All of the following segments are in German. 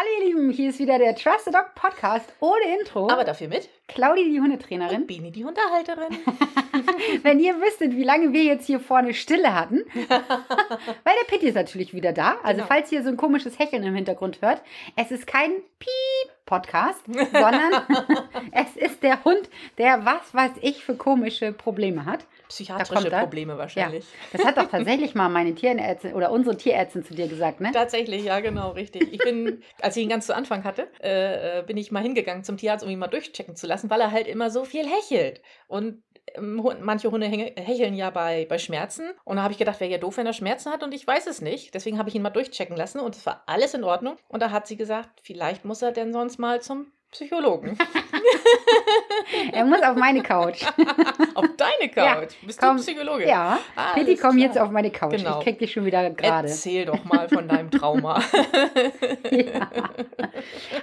Hallo ihr Lieben, hier ist wieder der Trusted Dog Podcast ohne Intro. Aber dafür mit Claudi, die Hundetrainerin. Bini, die Hundehalterin. Wenn ihr wüsstet, wie lange wir jetzt hier vorne Stille hatten. Weil der Pitti ist natürlich wieder da. Also Genau. falls ihr so ein komisches Hecheln im Hintergrund hört, es ist kein Piep-Podcast, sondern es ist der Hund, der was weiß ich für komische Probleme hat. Psychiatrische. Probleme wahrscheinlich. Ja, das hat doch tatsächlich mal meine Tierärztin oder unsere Tierärztin zu dir gesagt, ne? Tatsächlich, ja, genau, richtig. Ich bin, als ich ihn ganz zu Anfang hatte, äh, äh, bin ich mal hingegangen zum Tierarzt, um ihn mal durchchecken zu lassen, weil er halt immer so viel hechelt. Und manche Hunde hecheln ja bei, bei Schmerzen. Und da habe ich gedacht, wäre ja doof, wenn er Schmerzen hat und ich weiß es nicht. Deswegen habe ich ihn mal durchchecken lassen und es war alles in Ordnung. Und da hat sie gesagt, vielleicht muss er denn sonst mal zum Psychologen. Er muss auf meine Couch. auf deine Ja, Couch. Bist komm. du Psychologe? Ja, Ah, alles komm klar. jetzt auf meine Couch. Genau. Ich krieg dich schon wieder gerade. Erzähl doch mal von deinem Trauma. Ja.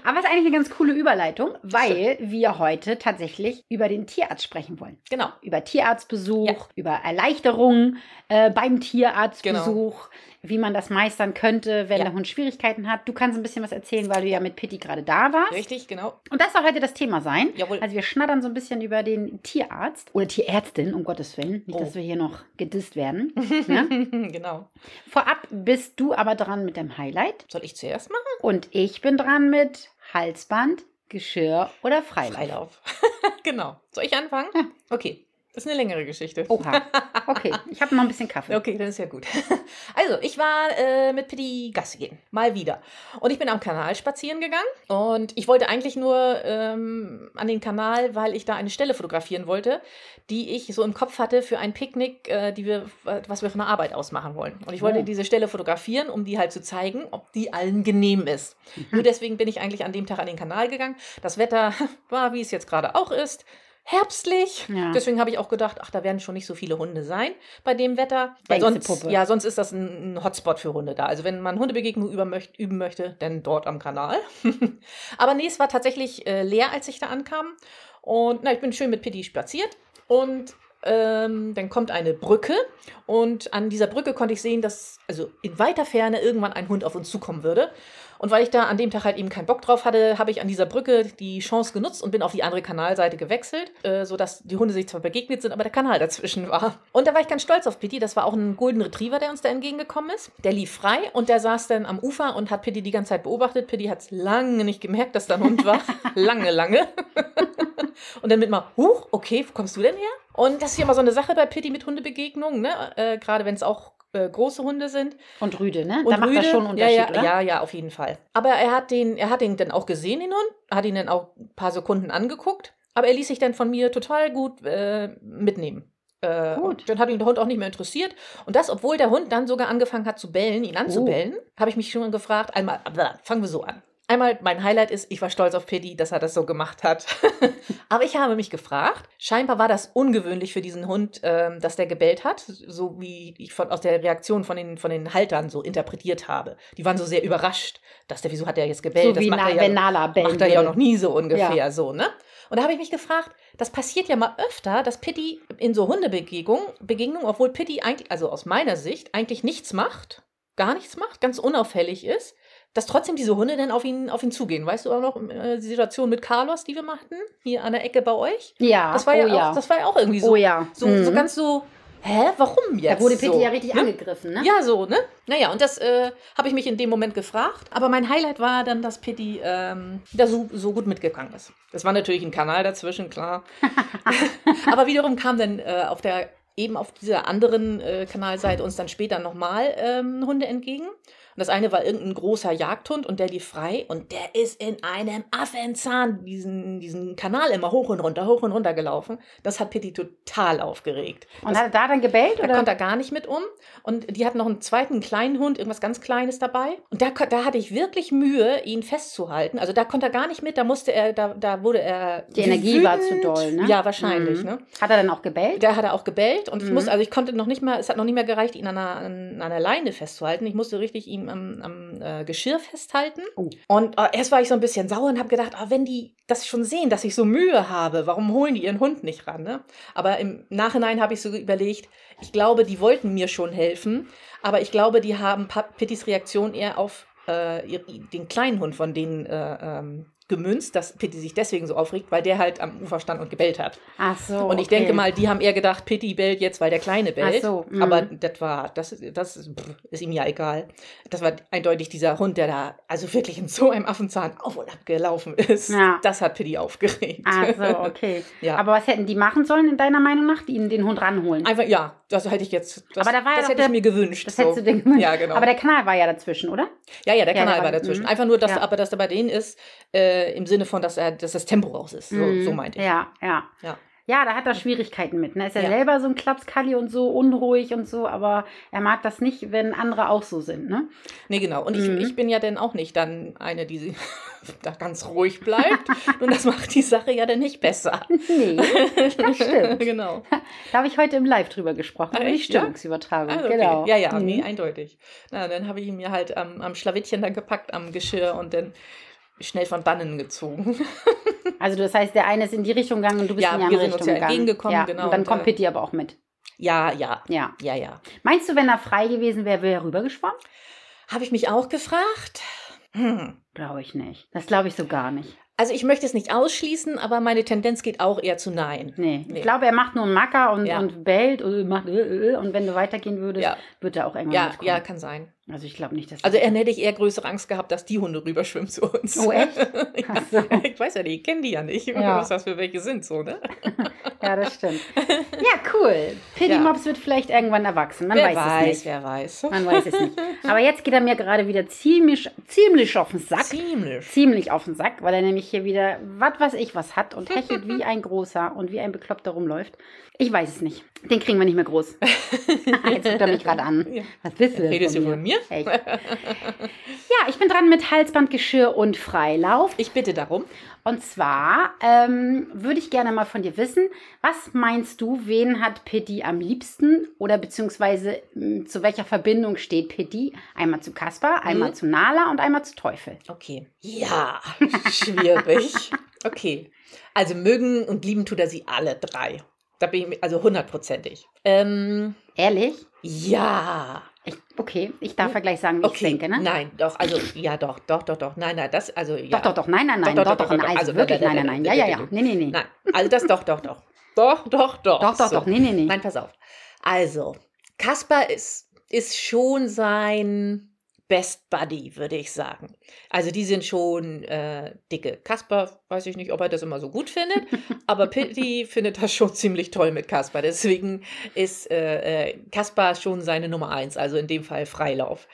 Aber es ist eigentlich eine ganz coole Überleitung, weil wir heute tatsächlich über den Tierarzt sprechen wollen. genau. Über Tierarztbesuch, Ja. über Erleichterung äh, beim Tierarztbesuch, Genau. Wie man das meistern könnte, wenn Ja. der Hund Schwierigkeiten hat. Du kannst ein bisschen was erzählen, weil du ja mit Pitti gerade da warst. Richtig, genau. Und das soll heute das Thema sein. Jawohl. Also wir schnattern so ein bisschen über den Tierarzt oder Tierärztin, um Gottes Willen. Nicht, Oh. dass wir hier noch gedisst werden. ne? genau. Vorab bist du aber dran mit dem Highlight. Soll ich zuerst machen? Und ich bin dran mit Halsband, Geschirr oder Freilauf. Freilauf. genau. Soll ich anfangen? Ja. Okay. Das ist eine längere Geschichte. Oha. Okay, ich habe noch ein bisschen Kaffee. Okay, das ist ja gut. Also, ich war äh, mit Pitti Gassi gehen. Mal wieder. Und ich bin am Kanal spazieren gegangen. Und ich wollte eigentlich nur ähm, an den Kanal, weil ich da eine Stelle fotografieren wollte, die ich so im Kopf hatte für ein Picknick, äh, die wir, was wir von der Arbeit aus machen wollen. Und ich wollte Oh. diese Stelle fotografieren, um die halt zu zeigen, ob die allen genehm ist. Nur deswegen bin ich eigentlich an dem Tag an den Kanal gegangen. Das Wetter war, wie es jetzt gerade auch ist, herbstlich. Ja. Deswegen habe ich auch gedacht, ach, da werden schon nicht so viele Hunde sein bei dem Wetter. Weil sonst, ja, sonst ist das ein, Hotspot für Hunde da. Also wenn man Hundebegegnung üben möchte, üben möchte, dann dort am Kanal. Aber nee, es war tatsächlich äh, leer, als ich da ankam. Und na, ich bin schön mit Pitti spaziert und ähm, dann kommt eine Brücke und an dieser Brücke konnte ich sehen, dass also in weiter Ferne irgendwann ein Hund auf uns zukommen würde. Und weil ich da an dem Tag halt eben keinen Bock drauf hatte, habe ich an dieser Brücke die Chance genutzt und bin auf die andere Kanalseite gewechselt, äh, sodass die Hunde sich zwar begegnet sind, aber der Kanal dazwischen war. Und da war ich ganz stolz auf Pitti. Das war auch ein Golden Retriever, der uns da entgegengekommen ist. Der lief frei und der saß dann am Ufer und hat Pitti die ganze Zeit beobachtet. Pitti hat es lange nicht gemerkt, dass da ein Hund war. lange, lange. Und dann mit mal, huch, okay, wo kommst du denn her? Und das ist ja immer so eine Sache bei Pitti mit Hundebegegnungen, ne? Äh, Gerade wenn es auch äh, große Hunde sind. Und Rüde, ne? Und da macht das Rüde, schon einen Unterschied, ja, ja, oder? Ja, ja, auf jeden Fall. Aber er hat den, er hat den dann auch gesehen, den Hund, hat ihn dann auch ein paar Sekunden angeguckt. Aber er ließ sich dann von mir total gut äh, mitnehmen. Äh, Gut. Dann hat ihn der Hund auch nicht mehr interessiert. Und das, obwohl der Hund dann sogar angefangen hat zu bellen, ihn anzubellen, Oh. habe ich mich schon gefragt, einmal, aber fangen wir so an. Einmal, mein Highlight ist, ich war stolz auf Pitti, dass er das so gemacht hat. Aber ich habe mich gefragt, scheinbar war das ungewöhnlich für diesen Hund, ähm, dass der gebellt hat, so wie ich von, aus der Reaktion von den, von den Haltern so interpretiert habe. Die waren so sehr überrascht, dass der, wieso hat der jetzt gebellt? So das wie macht Na, er ja, wenn Nala bellen macht er ja noch nie so ungefähr Ja. so, ne? Und da habe ich mich gefragt, das passiert ja mal öfter, dass Pitti in so Hundebegegnungen, Begegnungen, obwohl Pitti eigentlich, also aus meiner Sicht, eigentlich nichts macht, gar nichts macht, ganz unauffällig ist, dass trotzdem diese Hunde dann auf ihn, auf ihn zugehen. Weißt du auch noch äh, die Situation mit Carlos, die wir machten, hier an der Ecke bei euch? Ja, Das war oh ja, ja. auch, das war ja auch irgendwie so, oh ja. so, Mhm. so ganz so, hä, warum jetzt? Da wurde Pitti so? ja richtig ne? angegriffen, ne? Ja, so, ne? Naja, und das äh, habe ich mich in dem Moment gefragt. Aber mein Highlight war dann, dass Pitti ähm, da so, so gut mitgegangen ist. Das war natürlich ein Kanal dazwischen, klar. aber wiederum kam dann äh, auf der eben auf dieser anderen äh, Kanalseite uns dann später nochmal ähm, Hunde entgegen. Und das eine war irgendein großer Jagdhund und der lief frei und der ist in einem Affenzahn diesen, diesen Kanal immer hoch und runter, hoch und runter gelaufen. Das hat Pitti total aufgeregt. Und hat er da dann gebellt? Da Oder? konnte er gar nicht mit um. Und die hat noch einen zweiten kleinen Hund, irgendwas ganz Kleines dabei. Und da, da hatte ich wirklich Mühe, ihn festzuhalten. Also da konnte er gar nicht mit, da musste er, da, da wurde er. Die Energie war zu wütend. doll, ne? Ja, wahrscheinlich, Mhm. ne? Hat er dann auch gebellt? Da hat er auch gebellt und ich Mhm. musste, also ich konnte noch nicht mal, es hat noch nicht mehr gereicht, ihn an einer, an einer Leine festzuhalten. Ich musste richtig ihm am, am äh, Geschirr festhalten. Oh. Und äh, erst war ich so ein bisschen sauer und habe gedacht, ah, wenn die das schon sehen, dass ich so Mühe habe, warum holen die ihren Hund nicht ran? Ne? Aber im Nachhinein habe ich so überlegt, ich glaube, die wollten mir schon helfen, aber ich glaube, die haben Pittys Reaktion eher auf äh, den kleinen Hund von denen äh, ähm, gemünzt, dass Pitti sich deswegen so aufregt, weil der halt am Ufer stand und gebellt hat. Ach so. Und ich okay. denke mal, die haben eher gedacht, Pitti bellt jetzt, weil der Kleine bellt. so, mhm. Aber das war, das, das ist, pff, ist ihm ja egal. Das war eindeutig dieser Hund, der da also wirklich in so einem Affenzahn auf und ab gelaufen ist. Ja. Das hat Pitti aufgeregt. Ach so, okay. Ja. Aber was hätten die machen sollen, in deiner Meinung nach? Die ihnen den Hund ranholen? Einfach, ja, das hätte ich jetzt, das, Aber da war ja das hätte ich der- mir gewünscht. Das so. hättest du dir gewünscht. Ja, genau. Aber der Kanal war ja dazwischen, oder? ja, ja, der Ja, Kanal der war dazwischen. mhm. Einfach nur, dass, aber dass er bei denen ist, äh, im Sinne von, dass, er, dass das Tempo raus ist. So, Mhm. so meinte ich. Ja, ja. Ja. Ja, da hat er Schwierigkeiten mit. Ne? Ist ja, Ja. selber so ein Klapskalli und so unruhig und so, aber er mag das nicht, wenn andere auch so sind, ne? Nee, genau. Und ich, Mhm. ich bin ja dann auch nicht dann eine, die da ganz ruhig bleibt. Und das macht die Sache ja dann nicht besser. Nee, das stimmt. genau. Da habe ich heute im Live drüber gesprochen, über die? Stimmungsübertragung. Ah, okay. Genau. Ja, ja, Mhm. nee, eindeutig. Na, dann habe ich ihn mir halt am, am Schlawittchen dann gepackt, am Geschirr und dann schnell von dannen gezogen. Also das heißt, der eine ist in die Richtung gegangen und du bist Ja, in die wir andere sind uns Richtung ja gegangen. entgegengekommen, ja, genau, Und dann und, kommt äh, Pitti aber auch mit. Ja, ja, Ja. ja, ja. Meinst du, wenn er frei gewesen wäre, wäre er rübergeschwommen? Habe ich mich auch gefragt. Hm. Glaube ich nicht. Das glaube ich so gar nicht. Also ich möchte es nicht ausschließen, aber meine Tendenz geht auch eher zu Nein. Nee. Nee. Ich glaube, er macht nur einen Macker und, Ja. und bellt und macht äh, äh, und wenn du weitergehen würdest, Ja. wird er auch irgendwann Ja, mitkommen. ja, kann sein. Also ich glaube nicht, dass Also er hätte ich eher größere Angst gehabt, dass die Hunde rüberschwimmen zu uns. Oh, echt? ja. So. Ich weiß ja nicht, ich kenne die ja nicht, Ja. was das für welche sind, so, ne? Ja, das stimmt. Ja, cool. Pitti Ja. Mops wird vielleicht irgendwann erwachsen. Man wer weiß, weiß, es nicht. wer weiß. Man weiß es nicht. Aber jetzt geht er mir gerade wieder ziemlich, ziemlich auf den Sack. Ziemlich. Ziemlich auf den Sack, weil er nämlich hier wieder was weiß ich was hat und hechelt wie ein großer und wie ein Bekloppter rumläuft. Ich weiß es nicht. Den kriegen wir nicht mehr groß. Jetzt guckt er mich gerade an. Was bist du Redest von du mir? von mir? Echt. Ja, ich bin dran mit Halsbandgeschirr und Freilauf. Ich bitte darum. Und zwar ähm, würde ich gerne mal von dir wissen, was meinst du, wen hat Pitti am liebsten oder beziehungsweise mh, zu welcher Verbindung steht Pitti? Einmal zu Kaspar, einmal Mhm. zu Nala und einmal zu Teufel. Okay. Ja, schwierig. Okay. Also mögen und lieben tut er sie alle drei. Da bin ich also hundertprozentig. Ähm, Ehrlich? ja. Ich, okay, ich darf ja gleich sagen, wie ich Okay. denke, ne? Nein, doch, also ja, doch, doch, doch, doch. Nein, nein, das, also ja. Doch, doch, doch, nein, nein, nein, Doch, doch, doch, doch, doch, doch, nein, doch. also Also, wirklich, nein, nein, nein, ja, ja, ja, nee, nee, nee. Nein, also das doch, doch, doch. Doch, doch, doch. Doch, doch, doch, nee, nee, nee. Nein, pass auf. Also, Kaspar ist, ist schon sein Best Buddy, würde ich sagen. Also die sind schon äh, dicke. Kaspar, weiß ich nicht, ob er das immer so gut findet, aber Pitti findet das schon ziemlich toll mit Kaspar. Deswegen ist äh, äh, Kaspar schon seine Nummer eins, also in dem Fall Freilauf.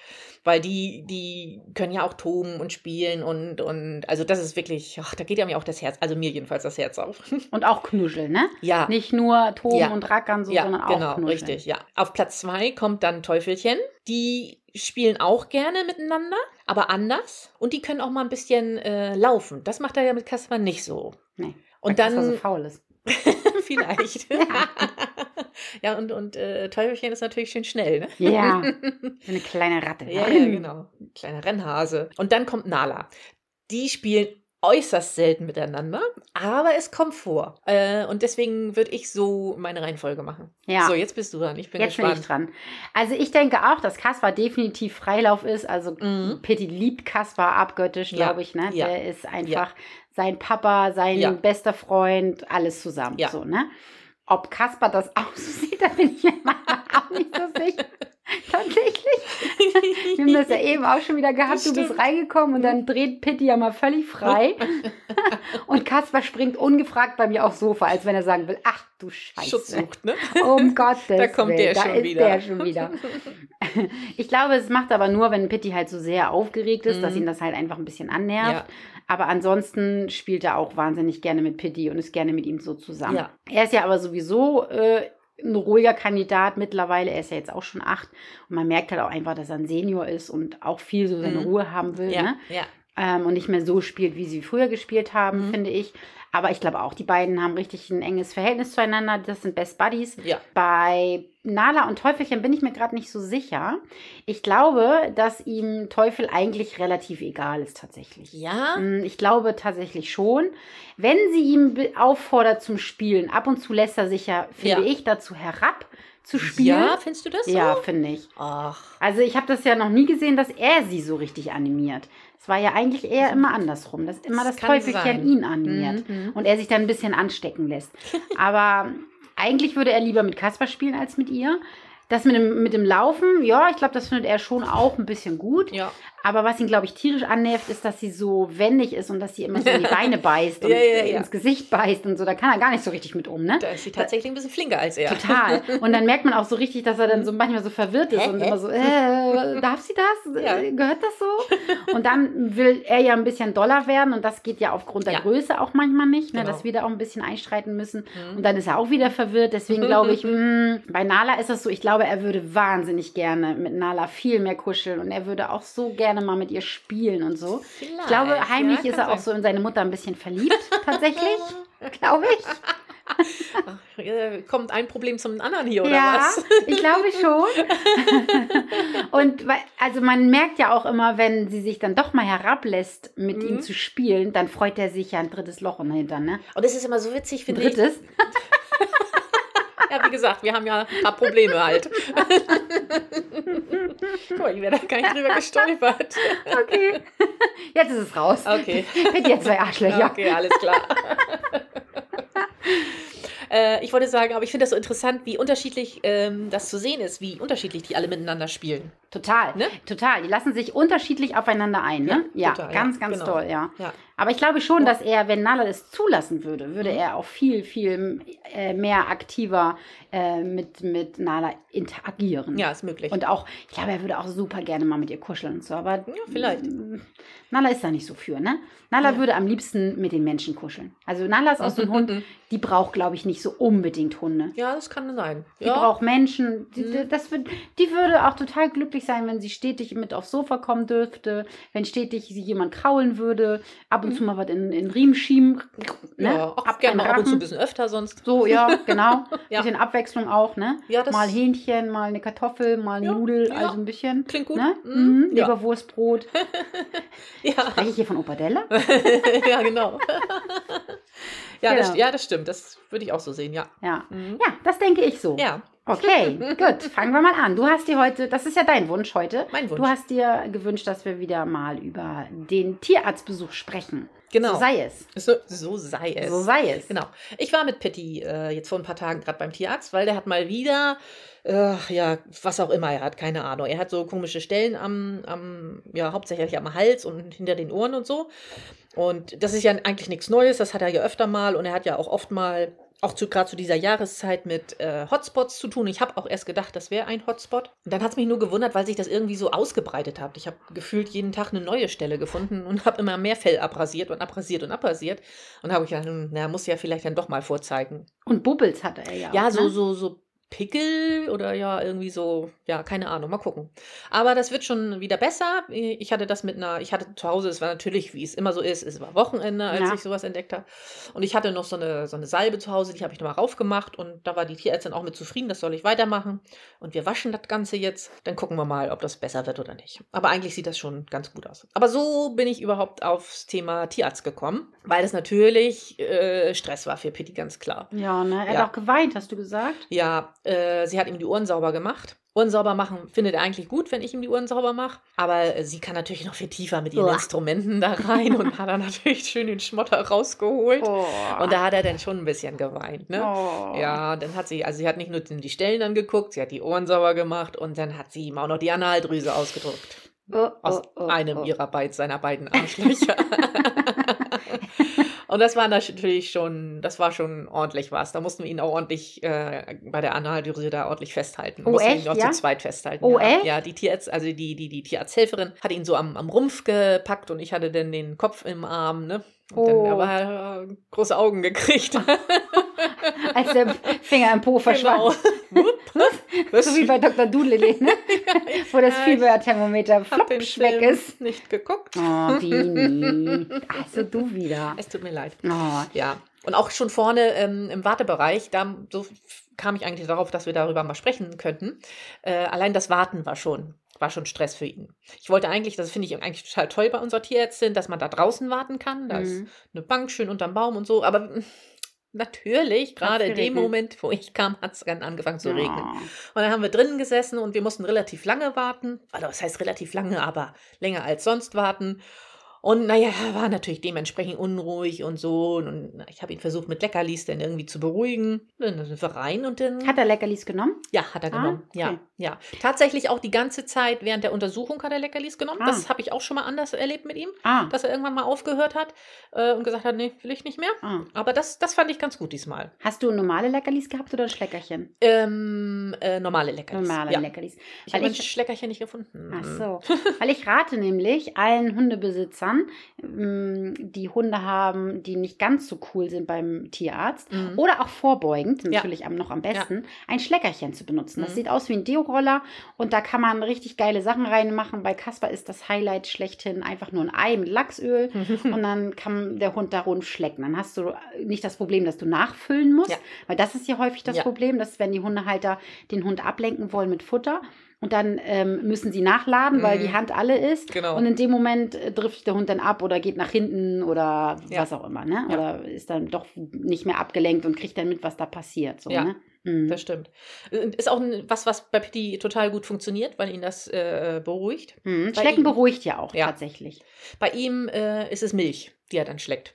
Weil die, die können ja auch toben und spielen und, und also das ist wirklich, ach, da geht ja mir auch das Herz, also mir jedenfalls das Herz auf. Und auch Knuscheln, ne? ja. Nicht nur Toben Ja. und Rackern, so, Ja, sondern auch genau, Knuscheln. richtig, ja. Auf Platz zwei kommt dann Teufelchen. Die spielen auch gerne miteinander, aber anders. Und die können auch mal ein bisschen äh, laufen. Das macht er ja mit Kaspar nicht so. Nee. Und Weil Kaspar dann so faul ist. vielleicht. ja, und, und äh, Teufelchen ist natürlich schön schnell, ne? Ja, eine kleine Ratte. Ja, ja, genau. Kleiner Rennhase. Und dann kommt Nala. Die spielen äußerst selten miteinander, aber es kommt vor. Äh, und deswegen würde ich so meine Reihenfolge machen. Ja. So, jetzt bist du dran. Ich bin Jetzt bin gespannt. ich dran. Also ich denke auch, dass Kaspar definitiv Freilauf ist. Also Mhm. Pitti liebt Kaspar abgöttisch, Ja, glaube ich. Ne? ja, Der ist einfach sein Papa, sein Ja. bester Freund, alles zusammen. Ja. So, ne? Ob Kaspar das auch so sieht, da bin ich mir auch nicht so sicher. Tatsächlich. Wir haben das ja eben auch schon wieder gehabt. Du bist. Mhm. reingekommen und dann dreht Pitti ja mal völlig frei. und Kaspar springt ungefragt bei mir aufs Sofa, als wenn er sagen will, ach du Scheiße. Schutzsucht, ne? Um Gottes Da kommt Willen, der da schon ist wieder. der schon wieder. Ich glaube, es macht aber nur, wenn Pitti halt so sehr aufgeregt ist, dass Mhm. ihn das halt einfach ein bisschen annervt. Ja. Aber ansonsten spielt er auch wahnsinnig gerne mit Pitti und ist gerne mit ihm so zusammen. Ja. Er ist ja aber sowieso äh, ein ruhiger Kandidat mittlerweile. Er ist ja jetzt auch schon acht. Und man merkt halt auch einfach, dass er ein Senior ist und auch viel so seine Mhm. Ruhe haben will. Ja, Ne? ja. ähm, und nicht mehr so spielt, wie sie früher gespielt haben, Mhm. finde ich. Aber ich glaube auch, die beiden haben richtig ein enges Verhältnis zueinander. Das sind Best Buddies. Ja. Bei Nala und Teufelchen bin ich mir gerade nicht so sicher. Ich glaube, dass ihm Teufel eigentlich relativ egal ist tatsächlich. Ja. Mm, Ich glaube tatsächlich schon. Wenn sie ihn auffordert zum Spielen, ab und zu lässt er sich ja, finde Ja. ich, dazu herab, zu spielen. Ja, findest du das so? Ja, finde ich. Ach. Also ich habe das ja noch nie gesehen, dass er sie so richtig animiert. Es war ja eigentlich eher immer andersrum, dass immer das, Das Teufelchen ihn animiert Mhm, mhm. und er sich dann ein bisschen anstecken lässt. Aber eigentlich würde er lieber mit Kasper spielen als mit ihr. Das mit dem, mit dem Laufen, ja, ich glaube, das findet er schon auch ein bisschen gut. Ja. Aber was ihn, glaube ich, tierisch annervt, ist, dass sie so wendig ist und dass sie immer so in die Beine beißt und Ja, ja, ja. ins Gesicht beißt und so. Da kann er gar nicht so richtig mit um, ne? Da ist sie tatsächlich ein bisschen flinker als er. Total. Und dann merkt man auch so richtig, dass er dann so manchmal so verwirrt ist und immer so, äh, darf sie das? Gehört das so? Und dann will er ja ein bisschen doller werden und das geht ja aufgrund der. Größe auch manchmal nicht, ne, Genau. dass wir da auch ein bisschen einstreiten müssen. Mhm. Und dann ist er auch wieder verwirrt. Deswegen glaube ich, mh, bei Nala ist das so, ich glaube, er würde wahnsinnig gerne mit Nala viel mehr kuscheln und er würde auch so gerne mal mit ihr spielen und so. Ich Vielleicht, glaube, heimlich ja, ist er auch sein. so in seine Mutter ein bisschen verliebt, tatsächlich. glaube ich. Äh, kommt ein Problem zum anderen hier, oder ja, was? ich glaube schon. Und weil, also man merkt ja auch immer, wenn sie sich dann doch mal herablässt, mit Mhm. ihm zu spielen, dann freut er sich ja ein drittes Loch im Hintern, ne? Und es ist immer so witzig, finde ich. drittes? Ja, wie gesagt, wir haben ja ein paar Probleme halt. Guck mal, ich wäre da gar nicht drüber gestolpert. Okay. Jetzt ist es raus. Okay. Mit ihr zwei Arschlöcher. Okay, alles klar. Äh, ich wollte sagen, aber ich finde das so interessant, wie unterschiedlich ähm, das zu sehen ist, wie unterschiedlich die alle miteinander spielen. Total, Ne? total. Die lassen sich unterschiedlich aufeinander ein, ne? Ja, Ja, total, ganz, ganz Genau. toll, ja. Ja. Aber ich glaube schon, dass er, wenn Nala es zulassen würde, würde er auch viel, viel äh, mehr aktiver äh, mit, mit Nala interagieren. Ja, ist möglich. Und auch, ich glaube, er würde auch super gerne mal mit ihr kuscheln und so, aber ja, vielleicht. Nala ist da nicht so für, ne? Nala Ja. würde am liebsten mit den Menschen kuscheln. Also Nala ist auch so ein Hund, die braucht, glaube ich, nicht so unbedingt Hunde. Ja, das kann sein. Die ja. braucht Menschen. Die, Mhm. das wird, die würde auch total glücklich sein, wenn sie stetig mit aufs Sofa kommen dürfte, wenn stetig sie jemand kraulen würde, ab und zu mal was in, in Riemen schieben. Ne? Mhm. ja, auch Ab gerne mal ab und zu ein bisschen öfter sonst. So, ja, genau. Ja. Bisschen Abwechslung auch, ne? Ja, das mal Hähnchen, mal eine Kartoffel, mal eine Ja, Nudel, also ein bisschen. klingt gut. Ne? Mhm. Mhm. Leberwurstbrot. Ja, Spreche ich hier von Opadella? ja, genau. Ja, das, Genau. ja, das stimmt. Das würde ich auch so sehen, ja. Ja. Mhm. Ja, das denke ich so. Ja, Okay, gut. Fangen wir mal an. Du hast dir heute, das ist ja dein Wunsch heute. mein Wunsch. Du hast dir gewünscht, dass wir wieder mal über den Tierarztbesuch sprechen. genau. So sei es. So, so sei es. So sei es. Genau. Ich war mit Pitti äh, jetzt vor ein paar Tagen gerade beim Tierarzt, weil der hat mal wieder, äh, ja, was auch immer er hat, keine Ahnung. Er hat so komische Stellen am, am, ja, hauptsächlich am Hals und hinter den Ohren und so. Und das ist ja eigentlich nichts Neues, das hat er ja öfter mal und er hat ja auch oft mal, auch zu, gerade zu dieser Jahreszeit mit äh, Hotspots zu tun. Ich habe auch erst gedacht, das wäre ein Hotspot. Und dann hat es mich nur gewundert, weil sich das irgendwie so ausgebreitet hat. Ich habe gefühlt jeden Tag eine neue Stelle gefunden und habe immer mehr Fell abrasiert und abrasiert und abrasiert. Und habe ich gedacht, hm, na, muss ja vielleicht dann doch mal vorzeigen. Und Bubbles hatte er ja. Ja, auch, so, ne? so, so Pickel oder ja, irgendwie so, ja, keine Ahnung, mal gucken. Aber das wird schon wieder besser. Ich hatte das mit einer, ich hatte zu Hause, es war natürlich, wie es immer so ist, es war Wochenende, als Ja. ich sowas entdeckt habe. Und ich hatte noch so eine, so eine Salbe zu Hause, die habe ich nochmal raufgemacht und da war die Tierärztin auch mit zufrieden, das soll ich weitermachen. Und wir waschen das Ganze jetzt. Dann gucken wir mal, ob das besser wird oder nicht. Aber eigentlich sieht das schon ganz gut aus. Aber so bin ich überhaupt aufs Thema Tierarzt gekommen, weil es natürlich äh, Stress war für Pitti, ganz klar. Ja, ne? Er Ja. hat auch geweint, hast du gesagt? Ja, äh, sie hat ihm die Ohren sauber gemacht. Ohren sauber machen findet er eigentlich gut, wenn ich ihm die Ohren sauber mache. Aber äh, sie kann natürlich noch viel tiefer mit ihren Uah. Instrumenten da rein und hat dann natürlich schön den Schmotter rausgeholt. Oh. Und da hat er dann schon ein bisschen geweint, ne? oh. Ja, dann hat sie, also sie hat nicht nur die Stellen angeguckt, sie hat die Ohren sauber gemacht und dann hat sie ihm auch noch die Analdrüse ausgedrückt. Oh, Aus oh, oh, einem oh. ihrer beid, seiner beiden Arschlöcher. und das war natürlich schon, das war schon ordentlich was. Da mussten wir ihn auch ordentlich äh, bei der Analdrüse da ordentlich festhalten. Oh, mussten echt, ihn noch ja? zu zweit festhalten. Oh, ja. echt? Ja, die Tierärzt, also die, die, die Tierarzthelferin hat ihn so am, am Rumpf gepackt und ich hatte dann den Kopf im Arm, ne? Und dann Oh. aber er äh, große Augen gekriegt. Als der Finger im Po verschwand. Genau. So wie bei Dr. Doolittle, ne? Wo das Ja, ich Fieberthermometer flopsch weg ist. nicht geguckt. Oh, Dini. Also du wieder. Es tut mir leid. Oh, Ja, und auch schon vorne ähm, im Wartebereich, da so kam ich eigentlich darauf, dass wir darüber mal sprechen könnten. Äh, allein das Warten war schon, war schon Stress für ihn. Ich wollte eigentlich, das finde ich eigentlich total toll bei unserer Tierärztin, dass man da draußen warten kann. Da ist Mhm. eine Bank schön unterm Baum und so, aber natürlich, gerade in dem? Moment, wo ich kam, hat es dann angefangen zu regnen. Und dann haben wir drinnen gesessen und wir mussten relativ lange warten. Also, das heißt relativ lange, aber länger als sonst warten. Und naja, er war natürlich dementsprechend unruhig und so. Und ich habe ihn versucht, mit Leckerlis dann irgendwie zu beruhigen. Dann sind wir rein und dann. Hat er Leckerlis genommen? ja, hat er Ah, genommen. okay. Ja, ja. Tatsächlich auch die ganze Zeit während der Untersuchung hat er Leckerlis genommen. Ah. Das habe ich auch schon mal anders erlebt mit ihm, Ah. dass er irgendwann mal aufgehört hat äh, und gesagt hat, nee, will ich nicht mehr. ah. Aber das, das fand ich ganz gut diesmal. Hast du normale Leckerlis gehabt oder ein Schleckerchen? Ähm, äh, normale Leckerlis. Normale ja. Leckerlis. Ich habe ein Schleckerchen nicht gefunden. Ach so. Weil ich rate nämlich allen Hundebesitzern, ähm, die Hunde haben, die nicht ganz so cool sind beim Tierarzt Mhm. oder auch vorbeugend, Ja. natürlich am, noch am besten, ein Schleckerchen zu benutzen. Das Mhm. sieht aus wie ein Deo-Roller und da kann man richtig geile Sachen reinmachen. Bei Kasper ist das Highlight schlechthin einfach nur ein Ei mit Lachsöl und dann kann der Hund da rund schlecken. Dann hast du nicht das Problem, dass du nachfüllen musst, Ja. weil das ist ja häufig das Ja. Problem, dass wenn die Hundehalter den Hund ablenken wollen mit Futter und dann ähm, müssen sie nachladen, weil Mhm. die Hand alle ist. Genau. Und in dem Moment äh, driftet der Hund dann ab oder geht nach hinten oder Ja. was auch immer, ne? Ja. Oder ist dann doch nicht mehr abgelenkt und kriegt dann mit, was da passiert. So, Ja. ne? Mhm. Das stimmt. Und Ist auch was, was bei Pitti total gut funktioniert, weil ihn das äh, beruhigt. Mhm. Schlecken ihm- beruhigt ja auch Ja. tatsächlich. Bei ihm äh, ist es Milch, die er dann schleckt.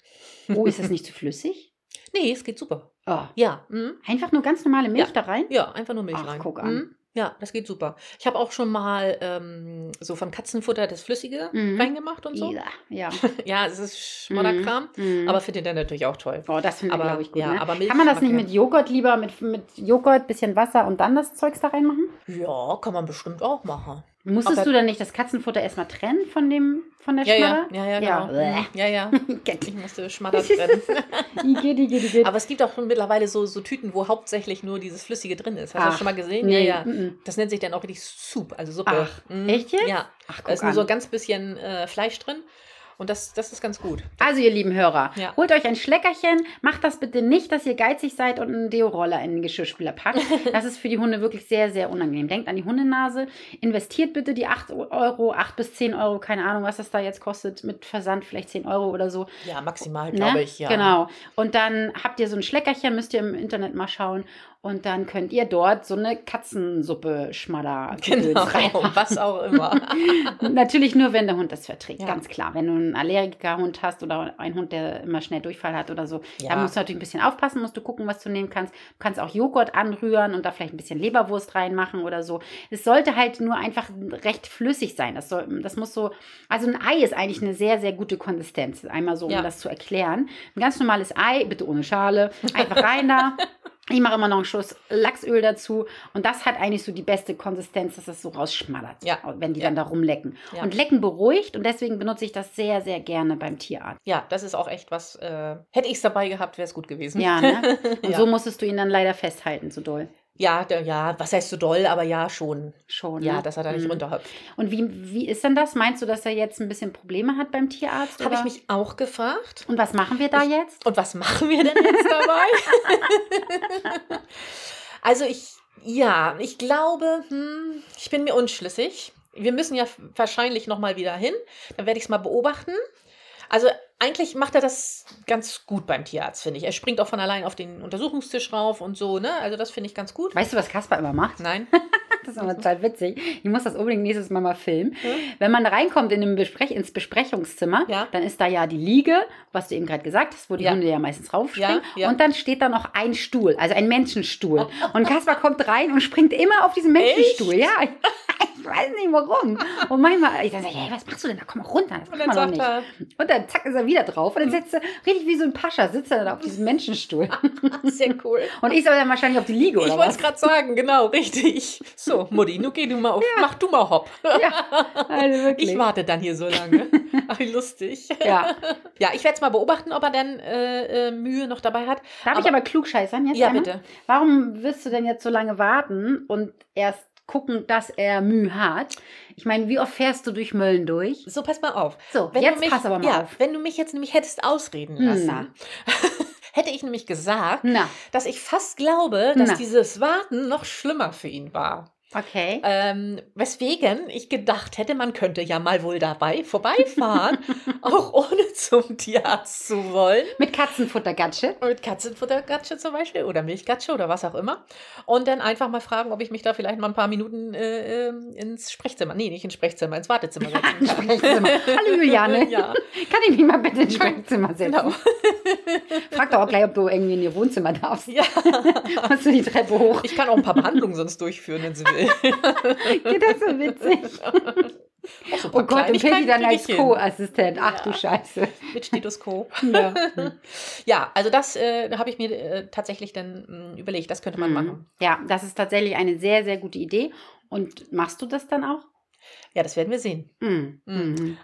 Oh, ist das nicht zu flüssig? Nee, es geht super. Oh. Ja. Mhm. Einfach nur ganz normale Milch Ja. da rein? Ja, einfach nur Milch Ach, rein. guck an. Mhm. Ja, das geht super. Ich habe auch schon mal ähm, so von Katzenfutter das Flüssige Mhm. reingemacht und so. Ja. ja. Ja, es ist Schmodderkram, Mhm. aber findet er natürlich auch toll. Oh, das finde ich, Aber- glaube ich, gut. ja, ne? aber Milch Kann man das nicht mit Joghurt lieber, mit, mit Joghurt, bisschen Wasser und dann das Zeugs da reinmachen? Ja, kann man bestimmt auch machen. Musstest du dann nicht das Katzenfutter erstmal trennen von dem von der Ja, ja, Schmadder? ja, ja, Ja. genau. Ja, ja. Get. Ich musste Schmadder trennen. Igitt, igitt, igitt. Aber es gibt auch mittlerweile so, so Tüten, wo hauptsächlich nur dieses Flüssige drin ist. Hast du das schon mal gesehen? nee, Ja, ja. mhm. Das nennt sich dann auch richtig Soup, also Suppe. Ach, Mhm. echt jetzt? Ja. Ach, Da ist nur so an. ganz bisschen äh, Fleisch drin. Und das, das ist ganz gut. Also, ihr lieben Hörer, Ja. holt euch ein Schleckerchen. Macht das bitte nicht, dass ihr geizig seid und einen Deo-Roller in den Geschirrspüler packt. Das ist für die Hunde wirklich sehr, sehr unangenehm. Denkt an die Hundenase. Investiert bitte die 8 Euro, 8 bis 10 Euro, keine Ahnung, was das da jetzt kostet, mit Versand vielleicht 10 Euro oder so. Ja, maximal, Ne? glaube ich, ja. Genau. Und dann habt ihr so ein Schleckerchen, müsst ihr im Internet mal schauen. Und dann könnt ihr dort so eine Katzensuppe schmadder Genau, was auch immer. Natürlich nur, wenn der Hund das verträgt, Ja. ganz klar. Wenn du einen Allergiker-Hund hast oder einen Hund, der immer schnell Durchfall hat oder so, Ja. da musst du natürlich ein bisschen aufpassen, musst du gucken, was du nehmen kannst. Du kannst auch Joghurt anrühren und da vielleicht ein bisschen Leberwurst reinmachen oder so. Es sollte halt nur einfach recht flüssig sein. Das, soll, das muss so, also ein Ei ist eigentlich eine sehr, sehr gute Konsistenz. Einmal so, um Ja. das zu erklären. Ein ganz normales Ei, bitte ohne Schale, einfach rein da. Ich mache immer noch einen Schuss Lachsöl dazu und das hat eigentlich so die beste Konsistenz, dass es so rausschmattert, Ja. wenn die Ja. dann da rumlecken. Ja. Und lecken beruhigt und deswegen benutze ich das sehr, sehr gerne beim Tierarzt. Ja, das ist auch echt was. Äh, hätte ich es dabei gehabt, wäre es gut gewesen. Ja, ne? Und so musstest du ihn dann leider festhalten, so doll. Ja, der, ja, was heißt so doll, aber ja, schon. Schon. Ja, ne? dass er da nicht Mhm. runterhüpft. Und wie, wie ist denn das? Meinst du, dass er jetzt ein bisschen Probleme hat beim Tierarzt? Habe ich mich auch gefragt. Und was machen wir da Ich- jetzt? Und was machen wir denn jetzt dabei? also ich, ja, ich glaube, hm, ich bin mir unschlüssig. Wir müssen ja wahrscheinlich noch mal wieder hin. Dann werde ich es mal beobachten. Also eigentlich macht er das ganz gut beim Tierarzt, finde ich. Er springt auch von allein auf den Untersuchungstisch rauf und so, ne? Also das finde ich ganz gut. Weißt du, was Kasper immer macht? Nein. Das ist immer total witzig. Ich muss das unbedingt nächstes Mal mal filmen. Ja. Wenn man reinkommt in Besprech ins Besprechungszimmer, Ja. dann ist da ja die Liege, was du eben gerade gesagt hast, wo die Ja. Hunde ja meistens raufspringen. Und dann steht da noch ein Stuhl, also ein Menschenstuhl. Und Kasper kommt rein und springt immer auf diesen Menschenstuhl. Ja, ich, ich weiß nicht warum. Und manchmal, ich dann sage, hey, was machst du denn da? Komm mal runter, das Und dann sagt nicht. er, Und dann zack ist er wieder drauf. Und dann setzt er richtig wie so ein Pascha, sitzt er dann auf diesem Menschenstuhl. sehr cool. Und ich soll dann wahrscheinlich auf die Liege Ich oder wollte es gerade sagen, genau, richtig. So, Mutti, nun geh du mal auf, mach du mal hopp. Also wirklich. Ich warte dann hier so lange. Ach, wie lustig. Ja. Ja, ich werde es mal beobachten, ob er dann äh, äh, Mühe noch dabei hat. Darf ich aber klugscheißern jetzt Ja, einmal? bitte. Warum wirst du denn jetzt so lange warten und erst gucken, dass er Mühe hat? Ich meine, wie oft fährst du durch Mölln durch? So, pass mal auf. So, Wenn jetzt mich, pass aber mal ja, auf. Wenn du mich jetzt nämlich hättest ausreden lassen, Na. hätte ich nämlich gesagt, Na, dass ich fast glaube, dass Na. dieses Warten noch schlimmer für ihn war. Okay. Ähm, weswegen ich gedacht hätte, man könnte ja mal wohl dabei vorbeifahren, auch ohne zum Tierarzt zu wollen. Mit Katzenfuttergatsche. Mit Katzenfuttergatsche zum Beispiel oder Milchgatsche oder was auch immer. Und dann einfach mal fragen, ob ich mich da vielleicht mal ein paar Minuten äh, ähm, ins Sprechzimmer, nee, nicht ins Sprechzimmer, ins Wartezimmer setzen kann. Sprechzimmer. Hallo Juliane. Ja. Kann ich mich mal bitte ins Sprechzimmer setzen? Genau. Frag doch auch gleich, ob du irgendwie in ihr Wohnzimmer darfst. Ja. Musst du die Treppe hoch? Ich kann auch ein paar Behandlungen sonst durchführen, wenn sie will. Geht das so witzig? Auch so Oh Gott, und Peggy dann als. Co-Assistent. Ach du Ja. Scheiße. Mit Stethoskop. Ja. Ja, also das äh, habe ich mir äh, tatsächlich dann mh, überlegt, das könnte man Mhm. machen. Ja, das ist tatsächlich eine sehr, sehr gute Idee. Und machst du das dann auch? Ja, das werden wir sehen. Mhm. Mhm.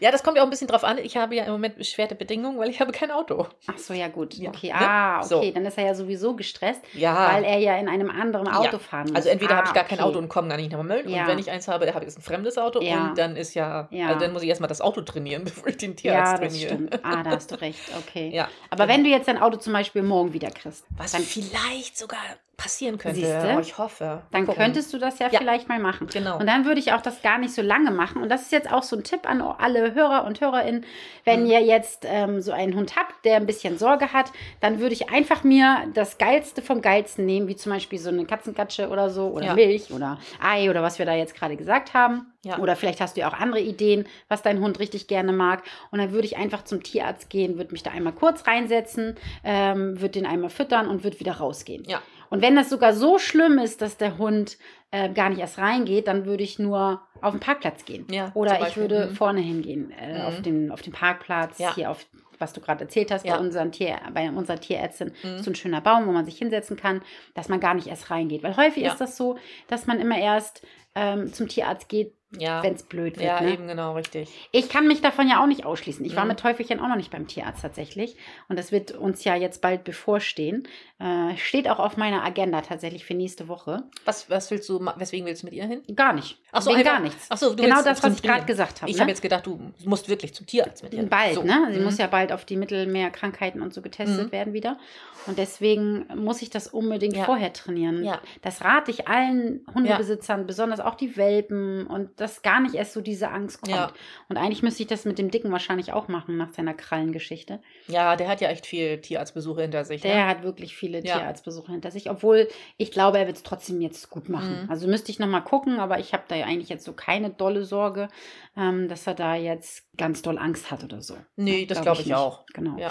Ja, das kommt ja auch ein bisschen drauf an. Ich habe ja im Moment beschwerte Bedingungen, weil ich habe kein Auto. Ach so, ja gut. Ja, Okay, ne? ah, So. okay. Dann ist er ja sowieso gestresst, Ja. weil er ja in einem anderen Ja. Auto fahren muss. also entweder ah, habe ich gar kein okay. Auto und komme gar nicht nach Mölln. Ja. Und wenn ich eins habe, habe ich jetzt ein fremdes Auto. Ja. Und dann ist ja, Ja. also dann muss ich erstmal das Auto trainieren, bevor ich den Ja, Tierarzt das trainiere. stimmt. Ah, da hast du recht. Okay. Ja. Aber wenn du jetzt dein Auto zum Beispiel morgen wieder kriegst, Was dann, vielleicht sogar passieren könnte. Siehste? Oh, ich hoffe. dann Gucken. könntest du das ja, Ja. vielleicht mal machen. Genau. Und dann würde ich auch das gar nicht so lange machen. Und das ist jetzt auch so ein Tipp an alle Hörer und Hörerinnen. Wenn Mhm. ihr jetzt ähm, so einen Hund habt, der ein bisschen Sorge hat, dann würde ich einfach mir das Geilste vom Geilsten nehmen, wie zum Beispiel so eine Katzenkatsche oder so oder Ja. Milch oder Ei oder was wir da jetzt gerade gesagt haben. Ja. Oder vielleicht hast du ja auch andere Ideen, was dein Hund richtig gerne mag. Und dann würde ich einfach zum Tierarzt gehen, würde mich da einmal kurz reinsetzen, ähm, würde den einmal füttern und würde wieder rausgehen. Ja. Und wenn das sogar so schlimm ist, dass der Hund äh, gar nicht erst reingeht, dann würde ich nur auf den Parkplatz gehen. Ja, Oder ich würde Mhm. vorne hingehen, äh, Mhm. auf, den, auf den Parkplatz, Ja. hier auf was du gerade erzählt hast, Ja. bei, unseren Tier, bei unserer Tierärztin, Mhm. so ein schöner Baum, wo man sich hinsetzen kann, dass man gar nicht erst reingeht. Weil häufig ist das so, dass man immer erst ähm, zum Tierarzt geht, Ja. wenn es blöd wird. Ja, ne? eben genau, richtig. Ich kann mich davon ja auch nicht ausschließen. Ich war Mhm. mit Teufelchen auch noch nicht beim Tierarzt tatsächlich. Und das wird uns ja jetzt bald bevorstehen. Äh, steht auch auf meiner Agenda tatsächlich für nächste Woche. Was, was willst du, weswegen willst du mit ihr hin? Gar nicht. Ach so, einfach- gar nichts. Ach so, genau das, was ich gerade gesagt habe. Ich ne? habe jetzt gedacht, du musst wirklich zum Tierarzt mit ihr. Bald, So. ne? Sie Mhm. muss ja bald auf die Mittelmeerkrankheiten und so getestet Mhm. werden wieder. Und deswegen muss ich das unbedingt Ja. vorher trainieren. Ja. Das rate ich allen Hundebesitzern, besonders auch die Welpen und dass gar nicht erst so diese Angst kommt. Ja. Und eigentlich müsste ich das mit dem Dicken wahrscheinlich auch machen nach seiner Krallengeschichte. Ja, der hat ja echt viel Tierarztbesuche hinter sich. Der ne? hat wirklich viele Ja. Tierarztbesuche hinter sich, obwohl ich glaube, er wird es trotzdem jetzt gut machen. Mhm. Also müsste ich nochmal gucken, aber ich habe da ja eigentlich jetzt so keine dolle Sorge, ähm, dass er da jetzt ganz doll Angst hat oder so. Nee, das Glaub glaube ich, nicht. auch. Genau. Ja.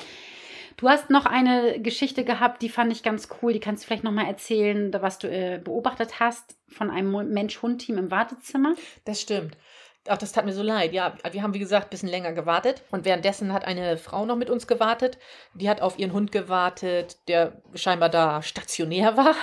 Du hast noch eine Geschichte gehabt, die fand ich ganz cool. Die kannst du vielleicht nochmal erzählen, was du äh, beobachtet hast von einem Mensch-Hund-Team im Wartezimmer. Das stimmt. Ach, das tat mir so leid. Ja, wir haben, wie gesagt, ein bisschen länger gewartet. Und währenddessen hat eine Frau noch mit uns gewartet. Die hat auf ihren Hund gewartet, der scheinbar da stationär war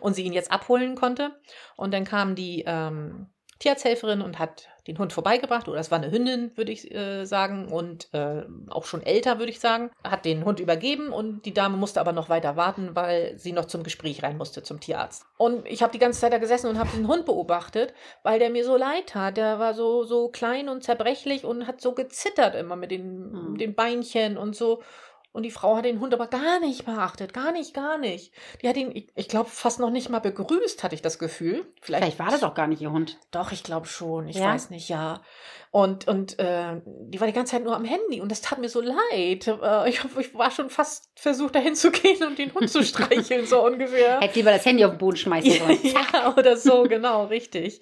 und sie ihn jetzt abholen konnte. Und dann kam die ähm, Tierarzthelferin und hat den Hund vorbeigebracht. Oder es war eine Hündin, würde ich äh, sagen. Und äh, auch schon älter, würde ich sagen. Hat den Hund übergeben und die Dame musste aber noch weiter warten, weil sie noch zum Gespräch rein musste, zum Tierarzt. Und ich habe die ganze Zeit da gesessen und habe den Hund beobachtet, weil der mir so leid tat. Der war so, so klein und zerbrechlich und hat so gezittert immer mit den, Mhm. den Beinchen und so. Und die Frau hat den Hund aber gar nicht beachtet. Gar nicht, gar nicht. Die hat ihn, ich, glaube, fast noch nicht mal begrüßt, hatte ich das Gefühl. Vielleicht, Vielleicht war das auch gar nicht ihr Hund. Doch, ich glaube schon. Ich Ja? weiß nicht, ja. Und, und äh, die war die ganze Zeit nur am Handy und das tat mir so leid. Äh, ich, ich war schon fast versucht, dahin zu gehen und den Hund zu streicheln, so ungefähr. Hätte lieber das Handy auf den Boden schmeißen sollen. ja, oder so, genau, richtig.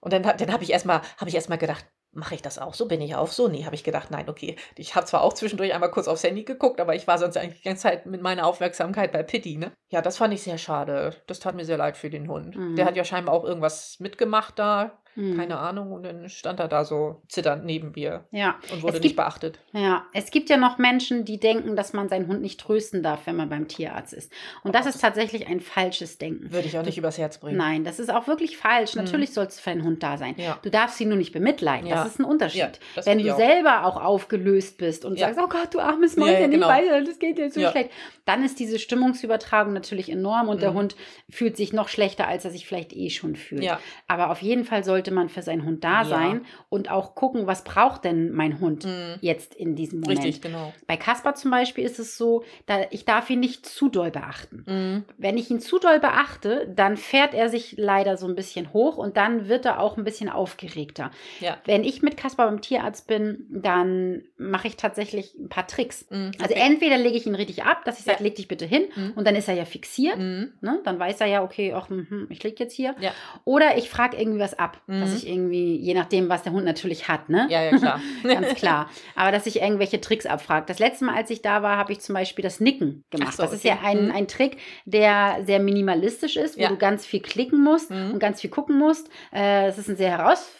Und dann, dann habe ich erstmal hab ich erst mal gedacht, mache ich das auch so? Bin ich auch so? Nee, habe ich gedacht, nein, okay. Ich habe zwar auch zwischendurch einmal kurz aufs Handy geguckt, aber ich war sonst eigentlich die ganze Zeit mit meiner Aufmerksamkeit bei Pitti, ne? Ja, das fand ich sehr schade. Das tat mir sehr leid für den Hund. Mhm. Der hat ja scheinbar auch irgendwas mitgemacht da. Hm. Keine Ahnung. Und dann stand er da so zitternd neben mir Ja. und wurde Es nicht gibt- beachtet. Ja, es gibt ja noch Menschen, die denken, dass man seinen Hund nicht trösten darf, wenn man beim Tierarzt ist. Und das Oh, ist tatsächlich ein falsches Denken. Würde ich auch nicht übers Herz bringen. Nein, das ist auch wirklich falsch. Mhm. Natürlich sollst du für deinen Hund da sein. Ja. Du darfst ihn nur nicht bemitleiden. Ja. Das ist ein Unterschied. Wenn du auch. selber auch aufgelöst bist und sagst, oh Gott, du armes Mäuschen, genau. weiter, das geht dir so schlecht, dann ist diese Stimmungsübertragung natürlich enorm und der Mhm. Hund fühlt sich noch schlechter, als er sich vielleicht eh schon fühlt. Aber auf jeden Fall sollte sollte man für seinen Hund da Ja. sein und auch gucken, was braucht denn mein Hund Mhm. jetzt in diesem Moment. Richtig, genau. Bei Kasper zum Beispiel ist es so, da, ich darf ihn nicht zu doll beachten. Mhm. Wenn ich ihn zu doll beachte, dann fährt er sich leider so ein bisschen hoch und dann wird er auch ein bisschen aufgeregter. Ja. Wenn ich mit Kasper beim Tierarzt bin, dann mache ich tatsächlich ein paar Tricks. Mhm. Also Okay. entweder lege ich ihn richtig ab, dass ich sage, Ja. leg dich bitte hin Mhm. und dann ist er ja fixiert. Mhm. Ne? Dann weiß er ja, okay, ach, mhm, ich liege jetzt hier. Ja. Oder ich frage irgendwie was ab, dass Mhm. ich irgendwie, je nachdem, was der Hund natürlich hat, ne? Ja, ja, klar. Ganz klar. Aber dass ich irgendwelche Tricks abfrage. Das letzte Mal, als ich da war, habe ich zum Beispiel das Nicken gemacht. Ach so, das ist okay. ja ein, Mhm. ein Trick, der sehr minimalistisch ist, wo Ja. du ganz viel klicken musst Mhm. und ganz viel gucken musst. Äh, Es ist ein sehr herausfordernder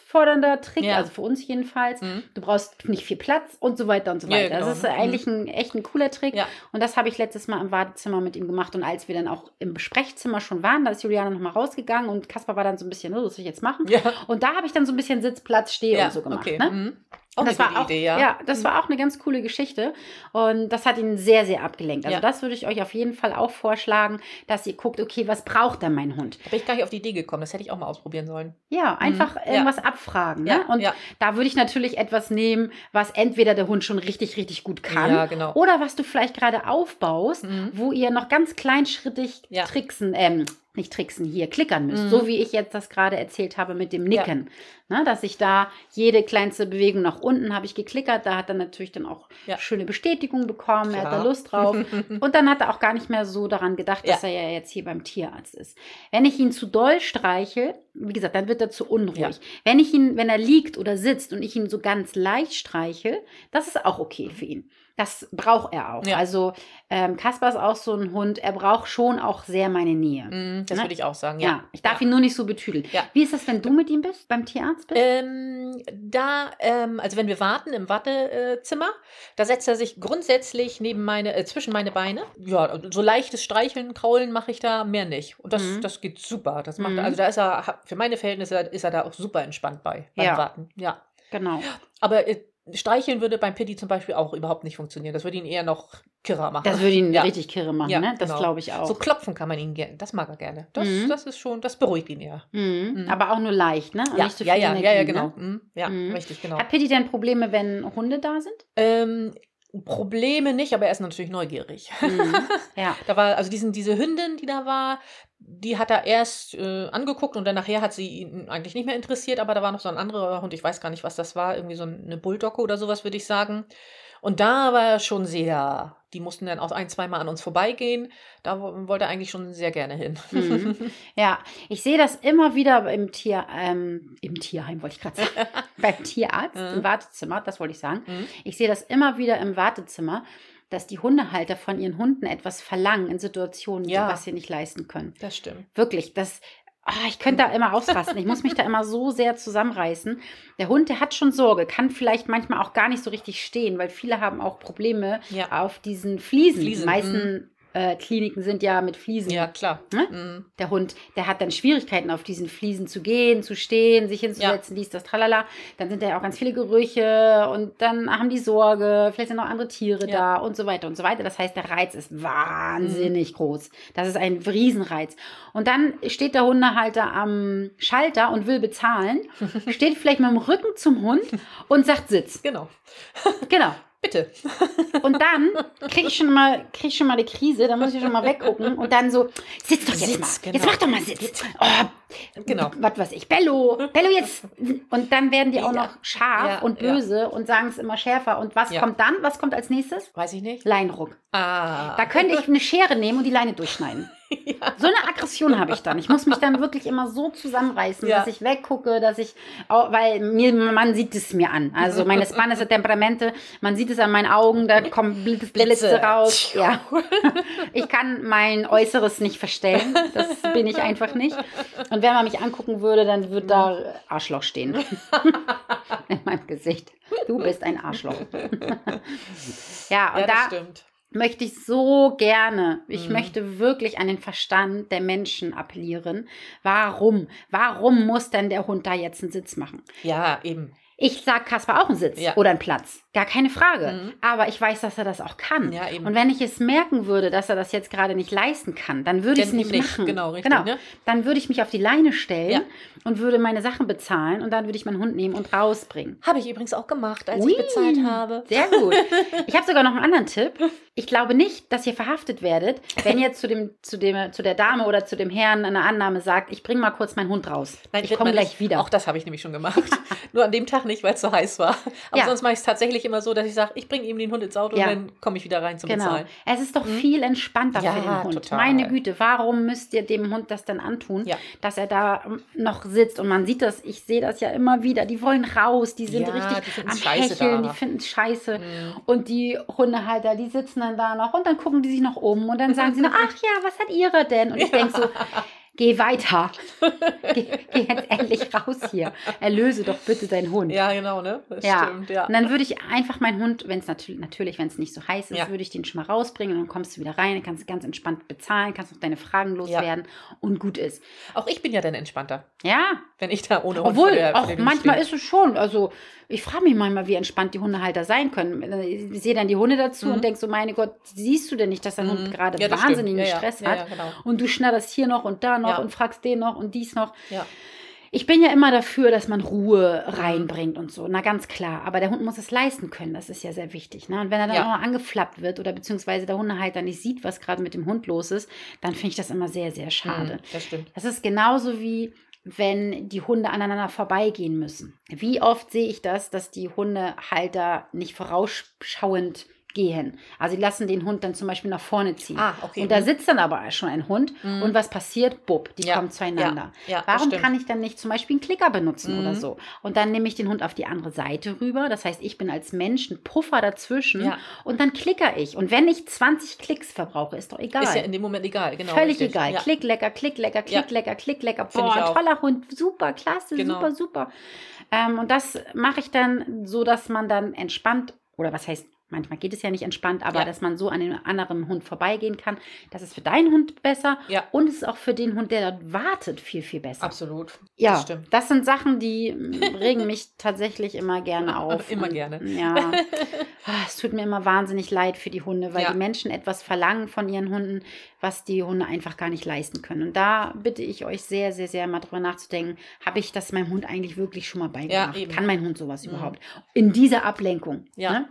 Trick, Ja. also für uns jedenfalls. Mhm. Du brauchst nicht viel Platz und so weiter und so Ja, weiter. genau. Das ist Mhm. eigentlich ein, echt ein cooler Trick. Ja. Und das habe ich letztes Mal im Wartezimmer mit ihm gemacht. Und als wir dann auch im Besprechzimmer schon waren, da ist Juliane nochmal rausgegangen und Kaspar war dann so ein bisschen, oh, was soll ich jetzt machen? Ja. Und da habe ich dann so ein bisschen Sitz, Platz, Stehe ja. und so gemacht. Okay. Ne? Mhm. Auch das eine war gute auch, Idee, ja. das war auch eine ganz coole Geschichte und das hat ihn sehr, sehr abgelenkt. Also Ja. das würde ich euch auf jeden Fall auch vorschlagen, dass ihr guckt, okay, was braucht denn mein Hund? Da bin ich gar nicht auf die Idee gekommen. Das hätte ich auch mal ausprobieren sollen. Ja, einfach Mhm. Ja. irgendwas abfragen. Ne? Ja, Und ja. da würde ich natürlich etwas nehmen, was entweder der Hund schon richtig, richtig gut kann Ja, genau. oder was du vielleicht gerade aufbaust, Mhm. wo ihr noch ganz kleinschrittig Ja. tricksen, ähm, nicht tricksen, hier klickern müsst. Mhm. So wie ich jetzt das gerade erzählt habe mit dem Nicken. Ne, dass ich da jede kleinste Bewegung nach unten habe ich geklickert. Da hat er natürlich dann auch Ja. schöne Bestätigung bekommen. Er hat da Klar. Lust drauf. Und dann hat er auch gar nicht mehr so daran gedacht, dass Ja. er ja jetzt hier beim Tierarzt ist. Wenn ich ihn zu doll streiche, wie gesagt, dann wird er zu unruhig. Ja. Wenn ich ihn, wenn er liegt oder sitzt und ich ihn so ganz leicht streiche, das ist auch okay für ihn. Das braucht er auch. Ja. Also ähm, Kaspar ist auch so ein Hund, er braucht schon auch sehr meine Nähe. Mhm, Das Ne? würde ich auch sagen, Ja, ja. ich darf ihn nur nicht so betüdeln. Ja. Wie ist das, wenn du mit ihm bist, beim Tierarzt bist? Ähm, da, ähm, also wenn wir warten im Wartezimmer, da setzt er sich grundsätzlich neben meine, äh, zwischen meine Beine. Ja, so leichtes Streicheln, Kraulen mache ich da mehr nicht. Und das, Mhm. das geht super. Das macht, Mhm. also da ist er, für meine Verhältnisse ist er da auch super entspannt bei, beim Ja. Warten. Ja. genau. Aber äh, streicheln würde beim Pitti zum Beispiel auch überhaupt nicht funktionieren. Das würde ihn eher noch kirrer machen. Das würde ihn Ja. richtig kirre machen, Ja, ne? Das genau. glaube ich auch. So klopfen kann man ihn gerne. Das mag er gerne. Das, Mhm. das ist schon, das beruhigt ihn eher. Mhm. Mhm. Aber auch nur leicht, ne? Ja, nicht so ja, viel ja, Energie, ja, ja, ne? genau. Mhm. Ja, Mhm. richtig, genau. Hat Pitti denn Probleme, wenn Hunde da sind? Ähm, Probleme nicht, aber er ist natürlich neugierig. Mhm. ja. Da war, also diesen, diese Hündin, die da war, die hat er erst äh, angeguckt und dann nachher hat sie ihn eigentlich nicht mehr interessiert, aber da war noch so ein anderer Hund, ich weiß gar nicht, was das war, irgendwie so eine Bulldogge oder sowas, würde ich sagen. Und da war er schon sehr, die mussten dann auch ein, zweimal an uns vorbeigehen. Da wo- wollte er eigentlich schon sehr gerne hin. Mhm. Ja, ich sehe das immer wieder im Tier, ähm, im Tierheim wollte ich gerade sagen, beim Tierarzt, Mhm. im Wartezimmer, das wollte ich sagen. Mhm. Ich sehe das immer wieder im Wartezimmer, dass die Hundehalter von ihren Hunden etwas verlangen in Situationen, Ja. was sie nicht leisten können. Das stimmt. Wirklich, das. Ah, ich könnte da immer ausrasten. Ich muss mich da immer so sehr zusammenreißen. Der Hund, der hat schon Sorge, kann vielleicht manchmal auch gar nicht so richtig stehen, weil viele haben auch Probleme Ja. auf diesen Fliesen. Fliesen, Die meisten äh, Kliniken sind ja mit Fliesen. Ja, klar. Ne? Mhm. Der Hund, der hat dann Schwierigkeiten, auf diesen Fliesen zu gehen, zu stehen, sich hinzusetzen, dies, das, tralala. Dann sind da ja auch ganz viele Gerüche und dann haben die Sorge, vielleicht sind noch andere Tiere Ja. da und so weiter und so weiter. Das heißt, der Reiz ist wahnsinnig groß. Das ist ein Riesenreiz. Und dann steht der Hundehalter am Schalter und will bezahlen, steht vielleicht mit dem Rücken zum Hund und sagt Sitz. Genau. Genau. Bitte. Und dann kriege ich schon mal, krieg ich schon mal die Krise, da muss ich schon mal weggucken und dann so, sitz doch jetzt Sitz, mal. genau. Jetzt mach doch mal Sitz. Oh, Genau. Was weiß ich, Bello, Bello jetzt. Und dann werden die auch Ja. noch scharf Ja, und ja. böse und sagen es immer schärfer. Und was Ja. kommt dann? Was kommt als nächstes? Weiß ich nicht. Leinruck. Ah. Da könnte ich eine Schere nehmen und die Leine durchschneiden. So eine Aggression habe ich dann. Ich muss mich dann wirklich immer so zusammenreißen, Ja. dass ich weggucke, dass ich, auch, weil mir, man sieht es mir an. Also meine spanische Temperamente, man sieht es an meinen Augen, da kommen Blitze Blitze. raus. Ja. Ich kann mein Äußeres nicht verstellen. Das bin ich einfach nicht. Und wenn man mich angucken würde, dann würde da Arschloch stehen. In meinem Gesicht. Du bist ein Arschloch. Ja, und Ja, das da stimmt. möchte ich so gerne, ich Mhm. möchte wirklich an den Verstand der Menschen appellieren. Warum? Warum muss denn der Hund da jetzt einen Sitz machen? Ja, eben. Ich sag Kasper auch einen Sitz Ja. oder einen Platz. Gar keine Frage. Mhm. Aber ich weiß, dass er das auch kann. Ja, eben. Und wenn ich es merken würde, dass er das jetzt gerade nicht leisten kann, dann würde ich es nicht, nicht. machen. Genau, richtig, ne? Dann würde ich mich auf die Leine stellen Ja. und würde meine Sachen bezahlen und dann würde ich meinen Hund nehmen und rausbringen. Habe ich übrigens auch gemacht, als Ui. ich bezahlt habe. Sehr gut. Ich habe sogar noch einen anderen Tipp. Ich glaube nicht, dass ihr verhaftet werdet, wenn ihr zu, dem, zu, dem, zu der Dame oder zu dem Herrn eine Annahme sagt, ich bringe mal kurz meinen Hund raus. ich wird komme gleich nicht. wieder. Auch das habe ich nämlich schon gemacht. Nur an dem Tag nicht, weil es so heiß war. Aber Ja. sonst mache ich es tatsächlich immer so, dass ich sage, ich bringe ihm den Hund ins Auto Ja. und dann komme ich wieder rein zum Genau. Bezahlen. Es ist doch viel entspannter. Ja, für den Hund. total. Meine Güte, warum müsst ihr dem Hund das denn antun, Ja. dass er da ähm, noch sitzt und man sieht das, ich sehe das ja immer wieder, die wollen raus, die sind richtig die am Hecheln, da. die finden es scheiße. Mhm. Und die Hundehalter, die sitzen dann da noch und dann gucken die sich noch um und dann sagen sie noch, ach ja, was hat ihre denn? Und ich denke so, geh weiter. geh, geh jetzt endlich raus hier. Erlöse doch bitte deinen Hund. Ja, genau, ne? Das Ja. stimmt, ja. Und dann würde ich einfach meinen Hund, wenn es natürlich, natürlich, wenn es nicht so heiß ist, Ja. würde ich den schon mal rausbringen und dann kommst du wieder rein, dann kannst du ganz entspannt bezahlen, kannst noch deine Fragen loswerden und gut ist. Auch ich bin ja dann entspannter, Ja, wenn ich da ohne Hund obwohl, der- auch manchmal stehe. ist es schon, also ich frage mich manchmal, wie entspannt die Hundehalter sein können. Ich sehe dann die Hunde dazu Mhm. und denke so, meine Gott, siehst du denn nicht, dass dein Hund Mhm. gerade Ja, wahnsinnigen. Ja, ja. Stress Ja, hat? ja, genau. Und du schnatterst hier noch und da noch Ja. und fragst den noch und dies noch. Ja. Ich bin ja immer dafür, dass man Ruhe reinbringt und so. Na ganz klar. Aber der Hund muss es leisten können. Das ist ja sehr wichtig. Ne? Und wenn er dann Ja. auch noch angeflappt wird oder beziehungsweise der Hundehalter nicht sieht, was gerade mit dem Hund los ist, dann finde ich das immer sehr, sehr schade. Mhm, Das stimmt. Das ist genauso wie wenn die Hunde aneinander vorbeigehen müssen. Wie oft sehe ich das, dass die Hundehalter nicht vorausschauend gehen. Also sie lassen den Hund dann zum Beispiel nach vorne ziehen. Ah, okay. Und da Mhm. sitzt dann aber schon ein Hund Mhm. und was passiert? Bupp, die Ja, kommen zueinander. ja, ja, Warum kann ich dann nicht zum Beispiel einen Klicker benutzen Mhm. oder so? Und dann nehme ich den Hund auf die andere Seite rüber. Das heißt, ich bin als Mensch ein Puffer dazwischen und dann klicker ich. Und wenn ich 20 Klicks verbrauche, ist doch egal. Ist ja in dem Moment egal, genau. Völlig richtig. egal. Klick lecker, klick lecker, klick lecker, klick lecker. Boah, toller Hund, super, klasse, Genau. super, super. Ähm, und das mache ich dann so, dass man dann entspannt, oder was heißt, manchmal geht es ja nicht entspannt, aber Ja. dass man so an dem anderen Hund vorbeigehen kann. Das ist für deinen Hund besser Ja. und es ist auch für den Hund, der dort wartet, viel, viel besser. Absolut. Ja, Das das, stimmt. sind Sachen, die mm, regen mich tatsächlich immer gerne auf. Immer Und, gerne. Ja. Ah, Es tut mir immer wahnsinnig leid für die Hunde, weil Ja. die Menschen etwas verlangen von ihren Hunden, was die Hunde einfach gar nicht leisten können. Und da bitte ich euch sehr, sehr, sehr mal drüber nachzudenken, habe ich das meinem Hund eigentlich wirklich schon mal beigebracht? eben. Kann mein Hund sowas Mhm. überhaupt? In dieser Ablenkung. Ja. Ne?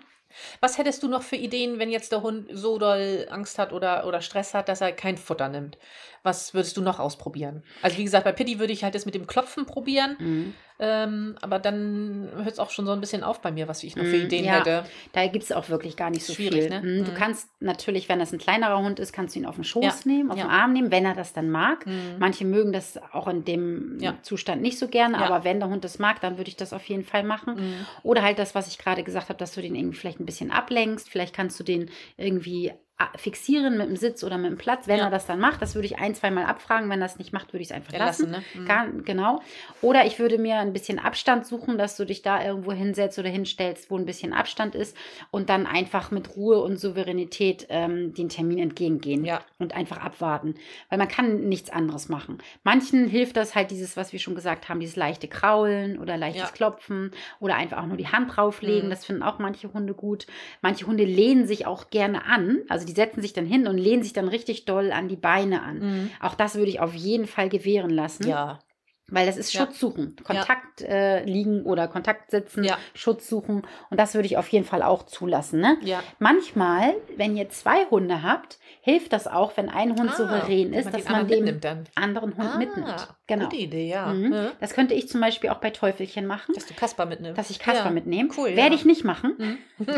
Was hättest du noch für Ideen, wenn jetzt der Hund so doll Angst hat oder, oder Stress hat, dass er kein Futter nimmt? Was würdest du noch ausprobieren? Also wie gesagt, bei Pitti würde ich halt das mit dem Klopfen probieren, Mhm. Ähm, aber dann hört es auch schon so ein bisschen auf bei mir, was ich noch für Mm, Ideen ja. hätte. Da gibt es auch wirklich gar nicht so Schwierig, viel. ne? Mm, Du Mhm. kannst natürlich, wenn das ein kleinerer Hund ist, kannst du ihn auf den Schoß Ja. nehmen, auf Ja. den Arm nehmen, wenn er das dann mag. Mhm. Manche mögen das auch in dem Ja. Zustand nicht so gerne, Ja. aber wenn der Hund das mag, dann würde ich das auf jeden Fall machen. Mhm. Oder halt das, was ich gerade gesagt habe, dass du den irgendwie vielleicht ein bisschen ablenkst. Vielleicht kannst du den irgendwie fixieren mit dem Sitz oder mit dem Platz, wenn Ja. er das dann macht. Das würde ich ein, zweimal abfragen. Wenn er es nicht macht, würde ich es einfach Ja, lassen. lassen, ne? Mhm. Gar, genau. Oder ich würde mir ein bisschen Abstand suchen, dass du dich da irgendwo hinsetzt oder hinstellst, wo ein bisschen Abstand ist und dann einfach mit Ruhe und Souveränität ähm, den Termin entgegengehen Ja. und einfach abwarten. Weil man kann nichts anderes machen. Manchen hilft das halt dieses, was wir schon gesagt haben, dieses leichte Kraulen oder leichtes. Klopfen oder einfach auch nur die Hand drauflegen. Mhm. Das finden auch manche Hunde gut. Manche Hunde lehnen sich auch gerne an. Also die setzen sich dann hin und lehnen sich dann richtig doll an die Beine an. Mhm. Auch das würde ich auf jeden Fall gewähren lassen. Ja. Weil das ist Ja. Schutz suchen. Kontakt äh, liegen oder Kontakt sitzen, Ja. Schutz suchen. Und das würde ich auf jeden Fall auch zulassen. Ne? Ja. Manchmal, wenn ihr zwei Hunde habt, hilft das auch, wenn ein Hund Ah, souverän ist, dass man den anderen Hund Ah, mitnimmt. Genau. Gute Idee, ja. Mhm. Mhm. Das könnte ich zum Beispiel auch bei Teufelchen machen, Dass du Kasper mitnimmst. dass ich Kasper ja. mitnehme. Cool, Werde ja. ich nicht machen. Mhm.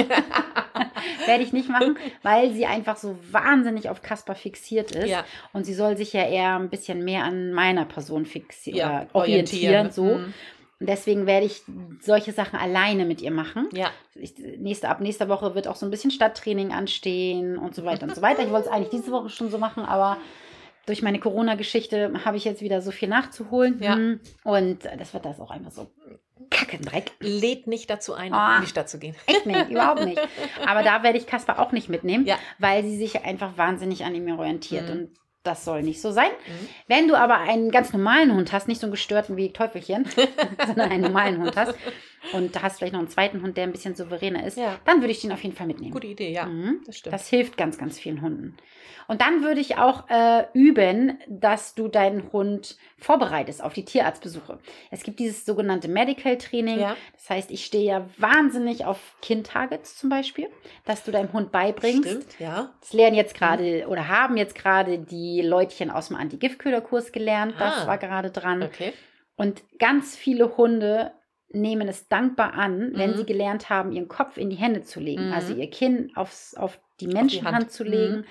Werde ich nicht machen, weil sie einfach so wahnsinnig auf Kasper fixiert ist. Ja. Und sie soll sich ja eher ein bisschen mehr an meiner Person fixieren, Ja, orientieren, so. Mhm. Und deswegen werde ich solche Sachen alleine mit ihr machen. Ja. Ich, nächste, ab nächster Woche wird auch so ein bisschen Stadttraining anstehen und so weiter und so weiter. Ich wollte es eigentlich diese Woche schon so machen, aber durch meine Corona-Geschichte habe ich jetzt wieder so viel nachzuholen. Ja. Hm. Und das wird das auch einfach so Kackendreck. Lädt nicht dazu ein, Ah. in die Stadt zu gehen. Echt nicht, überhaupt nicht. Aber da werde ich Kasper auch nicht mitnehmen, Ja. weil sie sich einfach wahnsinnig an ihm orientiert. Mhm. Und das soll nicht so sein. Mhm. Wenn du aber einen ganz normalen Hund hast, nicht so einen gestörten wie Teufelchen, sondern einen normalen Hund hast, und da hast du vielleicht noch einen zweiten Hund, der ein bisschen souveräner ist, Ja. dann würde ich den auf jeden Fall mitnehmen. Gute Idee, ja. Mhm. Das stimmt. Das hilft ganz, ganz vielen Hunden. Und dann würde ich auch äh, üben, dass du deinen Hund vorbereitest auf die Tierarztbesuche. Es gibt dieses sogenannte Medical Training. Ja. Das heißt, ich stehe ja wahnsinnig auf Kind-Targets zum Beispiel, dass du deinem Hund beibringst. Stimmt, ja. Das lernen jetzt gerade oder haben jetzt gerade die Leutchen aus dem Anti-Giftköderkurs gelernt. Das Ah. war gerade dran. Okay. Und ganz viele Hunde nehmen es dankbar an, wenn Mhm. sie gelernt haben, ihren Kopf in die Hände zu legen, Mhm. also ihr Kinn aufs, auf die Menschenhand Hand. zu Mhm. legen.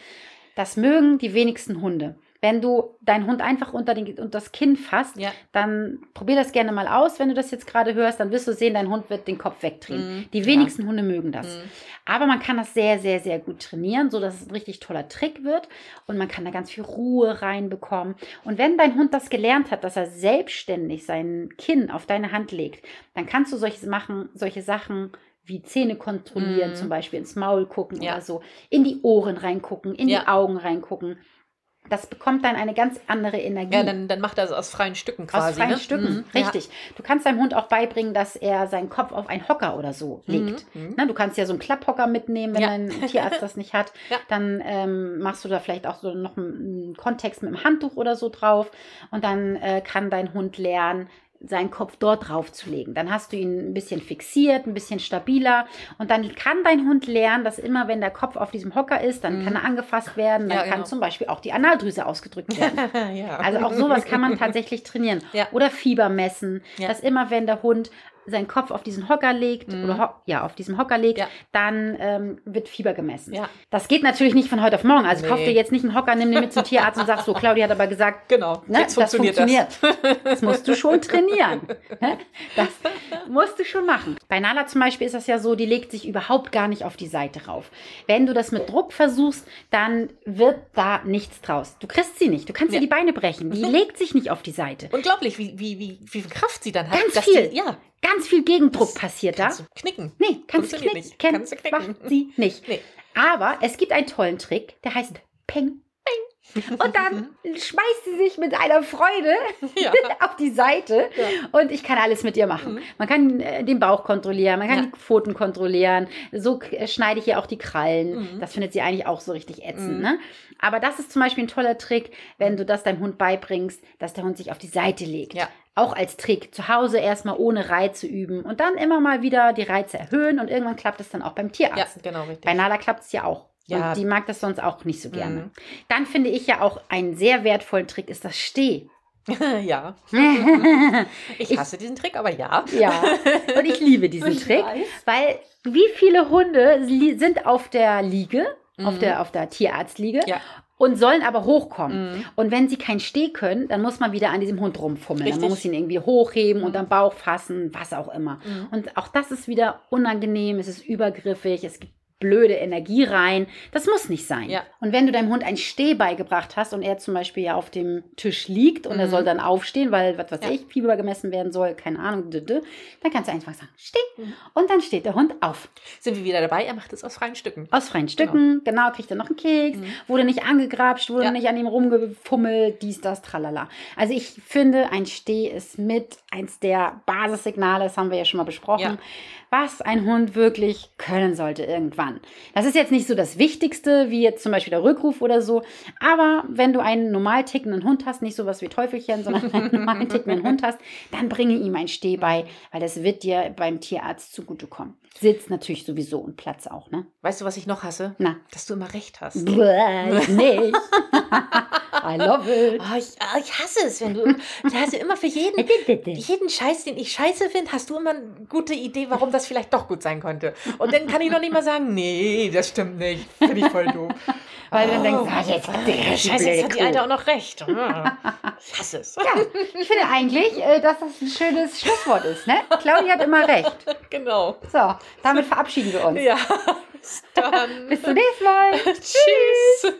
Das mögen die wenigsten Hunde. Wenn du deinen Hund einfach unter, den, unter das Kinn fasst, Ja. dann probier das gerne mal aus. Wenn du das jetzt gerade hörst, dann wirst du sehen, dein Hund wird den Kopf wegdrehen. Mhm. Die Ja. wenigsten Hunde mögen das. Mhm. Aber man kann das sehr, sehr, sehr gut trainieren, sodass es ein richtig toller Trick wird und man kann da ganz viel Ruhe reinbekommen. Und wenn dein Hund das gelernt hat, dass er selbstständig sein Kinn auf deine Hand legt, dann kannst du solche, machen, solche Sachen wie Zähne kontrollieren, Mhm. zum Beispiel ins Maul gucken Ja. oder so, in die Ohren reingucken, in Ja. die Augen reingucken. Das bekommt dann eine ganz andere Energie. Ja, dann, dann macht er es aus freien Stücken quasi. Aus freien ne? Stücken, Mhm. richtig. Du kannst deinem Hund auch beibringen, dass er seinen Kopf auf einen Hocker oder so Ja. legt. Mhm. Na, du kannst ja so einen Klapphocker mitnehmen, wenn Ja. dein Tierarzt das nicht hat. Ja. Dann ähm, machst du da vielleicht auch so noch einen, einen Kontext mit einem Handtuch oder so drauf. Und dann äh, kann dein Hund lernen, seinen Kopf dort drauf zu legen. Dann hast du ihn ein bisschen fixiert, ein bisschen stabiler. Und dann kann dein Hund lernen, dass immer, wenn der Kopf auf diesem Hocker ist, dann Mhm. kann er angefasst werden. Dann Ja, kann genau. zum Beispiel auch die Analdrüse ausgedrückt werden. ja. Also auch sowas kann man tatsächlich trainieren. Ja. Oder Fieber messen, dass immer wenn der Hund seinen Kopf auf diesen Hocker legt Mhm. oder ho ja, auf diesem Hocker legt, Ja. dann ähm, wird Fieber gemessen. Ja. Das geht natürlich nicht von heute auf morgen. Also kauf Nee. dir jetzt nicht einen Hocker, nimm den mit zum Tierarzt und sag so, Claudia hat aber gesagt, Genau, ne, jetzt das funktioniert funktioniert. Das. musst du schon trainieren. Ne? Das musst du schon machen. Bei Nala zum Beispiel ist das ja so, die legt sich überhaupt gar nicht auf die Seite rauf. Wenn du das mit Druck versuchst, dann wird da nichts draus. Du kriegst sie nicht. Du kannst Ja. ihr die Beine brechen. Die legt sich nicht auf die Seite. Unglaublich, wie, wie, wie, wie viel Kraft sie dann hat. Ganz viel. Die, ja, Ganz viel Gegendruck Das passiert da. kannst du knicken. Nee, kannst du knicken. nicht. Kennt, Kannst du knicken. macht sie nicht. Nee. Aber es gibt einen tollen Trick, der heißt Peng. Und dann schmeißt sie sich mit einer Freude Ja. auf die Seite Ja. und ich kann alles mit ihr machen. Mhm. Man kann äh, den Bauch kontrollieren, man kann Ja. die Pfoten kontrollieren. So äh, schneide ich ihr auch die Krallen. Mhm. Das findet sie eigentlich auch so richtig ätzend. Mhm. Ne? Aber das ist zum Beispiel ein toller Trick, wenn du das deinem Hund beibringst, dass der Hund sich auf die Seite legt. Ja. Auch als Trick. Zu Hause erstmal ohne Reize üben und dann immer mal wieder die Reize erhöhen und irgendwann klappt es dann auch beim ja, Tierarzt. genau, richtig. Bei Nala klappt es ja auch. Ja. Und die mag das sonst auch nicht so gerne. Mhm. Dann finde ich ja auch einen sehr wertvollen Trick ist das Steh. ja. Ich Ich- hasse diesen Trick, aber ja. ja, und ich liebe diesen Ich Trick, weiß. weil wie viele Hunde sind auf der Liege, auf, Mhm. der, auf der Tierarztliege Ja. und sollen aber hochkommen. Mhm. Und wenn sie kein Steh können, dann muss man wieder an diesem Hund rumfummeln. Richtig. muss ihn irgendwie hochheben und Mhm. am Bauch fassen, was auch immer. Mhm. Und auch das ist wieder unangenehm, es ist übergriffig, es gibt blöde Energie rein. Das muss nicht sein. Ja. Und wenn du deinem Hund ein Steh beigebracht hast und er zum Beispiel ja auf dem Tisch liegt und er Mhm. soll dann aufstehen, weil, was weiß Ja. ich, Fieber gemessen werden soll, keine Ahnung, dann kannst du einfach sagen, steh. Mhm. Und dann steht der Hund auf. Sind wir wieder dabei? Er macht es aus freien Stücken. Aus freien Stücken, genau, kriegt er noch einen Keks, Mhm. wurde nicht angegrapscht, wurde Ja. nicht an ihm rumgefummelt, dies, das, tralala. Also ich finde, ein Steh ist mit eins der Basissignale, das haben wir ja schon mal besprochen. Was ein Hund wirklich können sollte irgendwann. Das ist jetzt nicht so das Wichtigste, wie jetzt zum Beispiel der Rückruf oder so, aber wenn du einen normal tickenden Hund hast, nicht sowas wie Teufelchen, sondern einen normal tickenden Hund hast, dann bringe ihm ein Steh bei, weil das wird dir beim Tierarzt zugutekommen. Sitz natürlich sowieso und Platz auch, ne? Weißt du, was ich noch hasse? Na. Dass du immer recht hast. Bäh, ich nicht. I love it. Oh, ich, ah, ich hasse es, wenn du, hast ja immer für jeden, jeden Scheiß, den ich scheiße finde, hast du immer eine gute Idee, warum das vielleicht doch gut sein könnte. Und dann kann ich noch nicht mal sagen, nee, das stimmt nicht. Finde ich voll doof. Weil dann denkst du, Oh, ah, jetzt hat die Scheiße, blöde jetzt hat die. Alte auch noch recht. Ah, Ich hasse es. Ja, ich finde eigentlich, äh, dass das ein schönes Schlusswort ist, ne? Claudia hat immer recht. Genau. So, damit verabschieden wir uns. Ja, bis. Bis zum nächsten Mal. Tschüss.